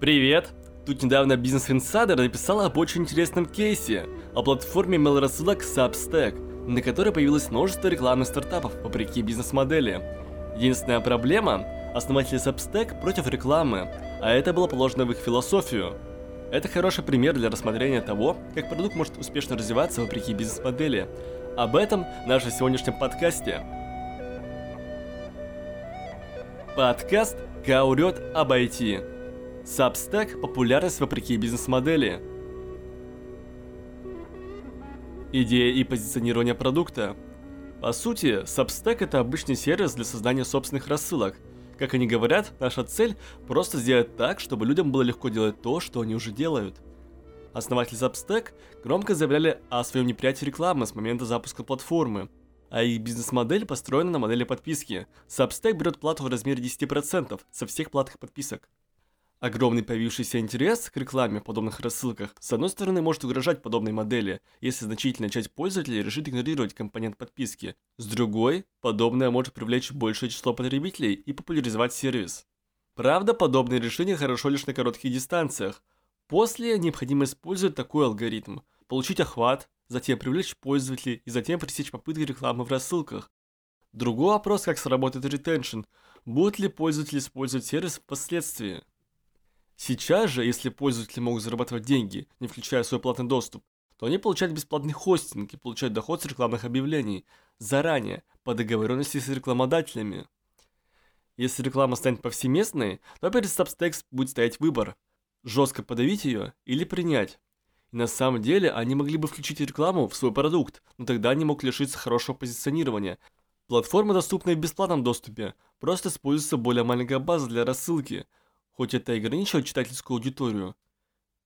Привет! Тут недавно Business Insider написал об очень интересном кейсе, о платформе mail-рассылок Substack, на которой появилось множество рекламных стартапов вопреки бизнес-модели. Единственная проблема – основатели Substack против рекламы, а это было положено в их философию. Это хороший пример для рассмотрения того, как продукт может успешно развиваться вопреки бизнес-модели. Об этом в нашем сегодняшнем подкасте. Подкаст «Каурет об IT». Substack – популярность вопреки бизнес-модели. Идея и позиционирование продукта. По сути, Substack – это обычный сервис для создания собственных рассылок. Как они говорят, наша цель – просто сделать так, чтобы людям было легко делать то, что они уже делают. Основатели Substack громко заявляли о своем неприятии рекламы с момента запуска платформы – а их бизнес-модель построена на модели подписки. Substack берет плату в размере 10% со всех платных подписок. Огромный появившийся интерес к рекламе в подобных рассылках с одной стороны может угрожать подобной модели, если значительная часть пользователей решит игнорировать компонент подписки. С другой, подобное может привлечь большее число потребителей и популяризовать сервис. Правда, подобные решения хорошо лишь на коротких дистанциях. После необходимо использовать такой алгоритм. Получить охват, затем привлечь пользователей и затем пресечь попытки рекламы в рассылках. Другой вопрос, как сработает ретеншн. Будут ли пользователи использовать сервис впоследствии? Сейчас же, если пользователи могут зарабатывать деньги, не включая свой платный доступ, то они получают бесплатный хостинг и получают доход с рекламных объявлений заранее, по договоренности с рекламодателями. Если реклама станет повсеместной, то перед Substacks будет стоять выбор – жестко подавить ее или принять. И на самом деле они могли бы включить рекламу в свой продукт, но тогда они могут лишиться хорошего позиционирования. Платформа доступна в бесплатном доступе, просто используется более маленькая база для рассылки, хоть это и ограничивает читательскую аудиторию.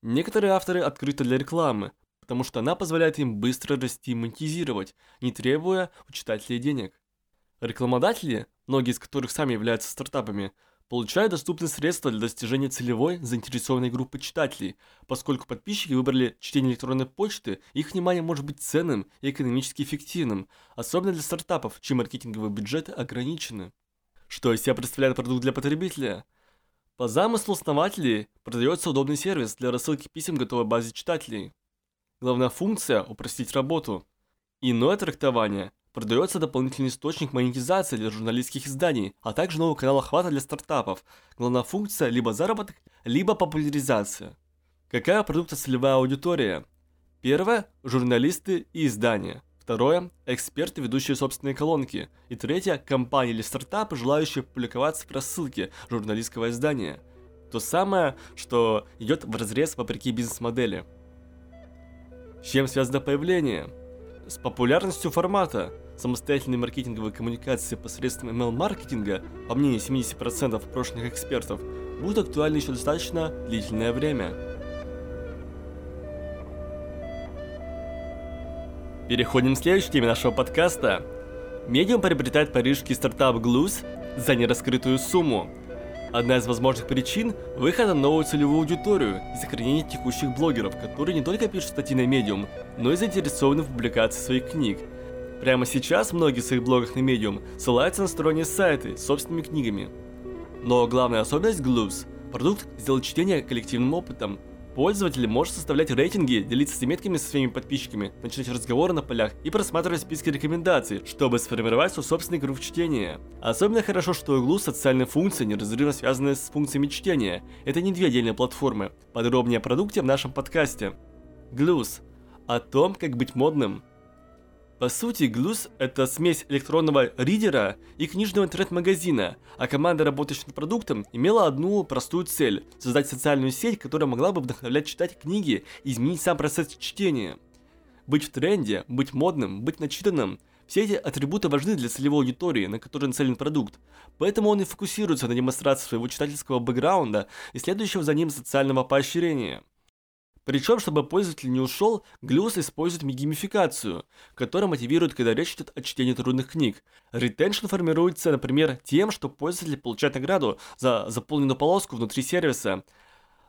Некоторые авторы открыты для рекламы, потому что она позволяет им быстро расти и монетизировать, не требуя у читателей денег. Рекламодатели, многие из которых сами являются стартапами, получают доступные средства для достижения целевой заинтересованной группы читателей, поскольку подписчики выбрали чтение электронной почты, их внимание может быть ценным и экономически эффективным, особенно для стартапов, чьи маркетинговые бюджеты ограничены. Что из себя представляет продукт для потребителя? По замыслу основателей продается удобный сервис для рассылки писем готовой базе читателей. Главная функция – упростить работу. Иное трактование – Продается дополнительный источник монетизации для журналистских изданий, а также новый канал охвата для стартапов. Главная функция – либо заработок, либо популяризация. Какая продукта целевая аудитория? Первое – журналисты и издания. Второе – эксперты, ведущие собственные колонки. И третье – компании или стартапы, желающие публиковаться в рассылке журналистского издания. То самое, что идет в разрез вопреки бизнес-модели. С чем связано появление? С популярностью формата – Самостоятельные маркетинговые коммуникации посредством email-маркетинга, по мнению 70% прошлых экспертов, будут актуальны еще достаточно длительное время. Переходим к следующей теме нашего подкаста. Медиум приобретает парижский стартап Gluz за нераскрытую сумму. Одна из возможных причин – выхода на новую целевую аудиторию и сохранение текущих блогеров, которые не только пишут статьи на медиум, но и заинтересованы в публикации своих книг – Прямо сейчас многие в своих блогах на Medium ссылаются на сторонние сайты с собственными книгами. Но главная особенность Glues – продукт сделать чтение коллективным опытом. Пользователь может составлять рейтинги, делиться заметками со своими подписчиками, начинать разговоры на полях и просматривать списки рекомендаций, чтобы сформировать свой собственный круг чтения. Особенно хорошо, что у Glue социальные функции неразрывно связаны с функциями чтения. Это не две отдельные платформы. Подробнее о продукте в нашем подкасте. Glues – о том, как быть модным – по сути, Глус — это смесь электронного ридера и книжного интернет-магазина, а команда, работающая над продуктом, имела одну простую цель — создать социальную сеть, которая могла бы вдохновлять читать книги и изменить сам процесс чтения. Быть в тренде, быть модным, быть начитанным — все эти атрибуты важны для целевой аудитории, на которую нацелен продукт, поэтому он и фокусируется на демонстрации своего читательского бэкграунда и следующего за ним социального поощрения — причем, чтобы пользователь не ушел, Глюс использует геймификацию, которая мотивирует, когда речь идет о чтении трудных книг. Retention формируется, например, тем, что пользователь получает награду за заполненную полоску внутри сервиса.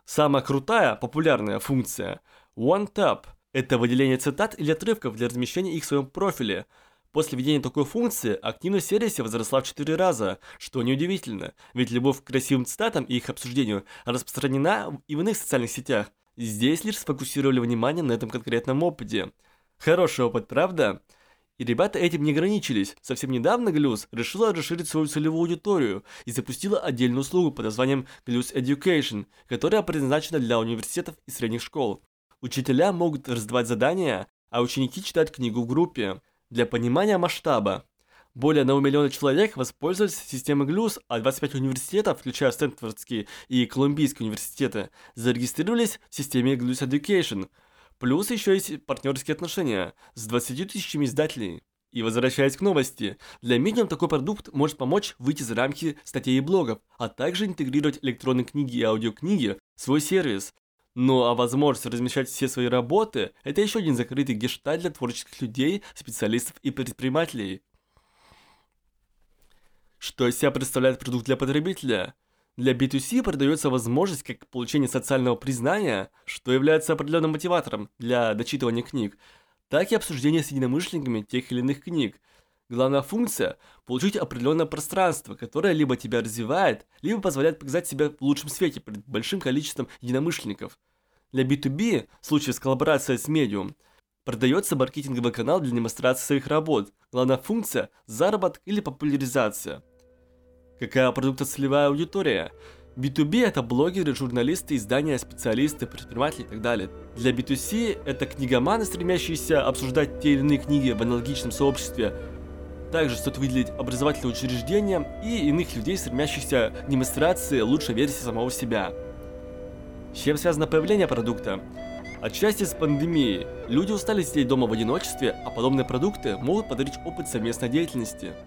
Самая крутая, популярная функция One Tap – это выделение цитат или отрывков для размещения их в своем профиле. После введения такой функции активность в сервисе возросла в 4 раза, что неудивительно, ведь любовь к красивым цитатам и их обсуждению распространена и в иных социальных сетях. Здесь лишь сфокусировали внимание на этом конкретном опыте. Хороший опыт, правда? И ребята этим не ограничились. Совсем недавно Glus решила расширить свою целевую аудиторию и запустила отдельную услугу под названием Glus Education, которая предназначена для университетов и средних школ. Учителя могут раздавать задания, а ученики читают книгу в группе. Для понимания масштаба. Более 1 миллиона человек воспользовались системой GLUS, а 25 университетов, включая Стэнфордские и Колумбийские университеты, зарегистрировались в системе GLUS Education – Плюс еще есть партнерские отношения с 20 тысячами издателей. И возвращаясь к новости, для Medium такой продукт может помочь выйти за рамки статей и блогов, а также интегрировать электронные книги и аудиокниги в свой сервис. Ну а возможность размещать все свои работы – это еще один закрытый гештальт для творческих людей, специалистов и предпринимателей. Что из себя представляет продукт для потребителя? Для B2C продается возможность как получения социального признания, что является определенным мотиватором для дочитывания книг, так и обсуждения с единомышленниками тех или иных книг. Главная функция – получить определенное пространство, которое либо тебя развивает, либо позволяет показать себя в лучшем свете перед большим количеством единомышленников. Для B2B, в случае с коллаборацией с медиум, продается маркетинговый канал для демонстрации своих работ. Главная функция – заработок или популяризация – Какая продуктоцелевая аудитория? B2B это блогеры, журналисты, издания, специалисты, предприниматели и так далее. Для B2C это книгоманы, стремящиеся обсуждать те или иные книги в аналогичном сообществе. Также стоит выделить образовательные учреждения и иных людей, стремящихся к демонстрации лучшей версии самого себя. С чем связано появление продукта? Отчасти с пандемией. Люди устали сидеть дома в одиночестве, а подобные продукты могут подарить опыт совместной деятельности –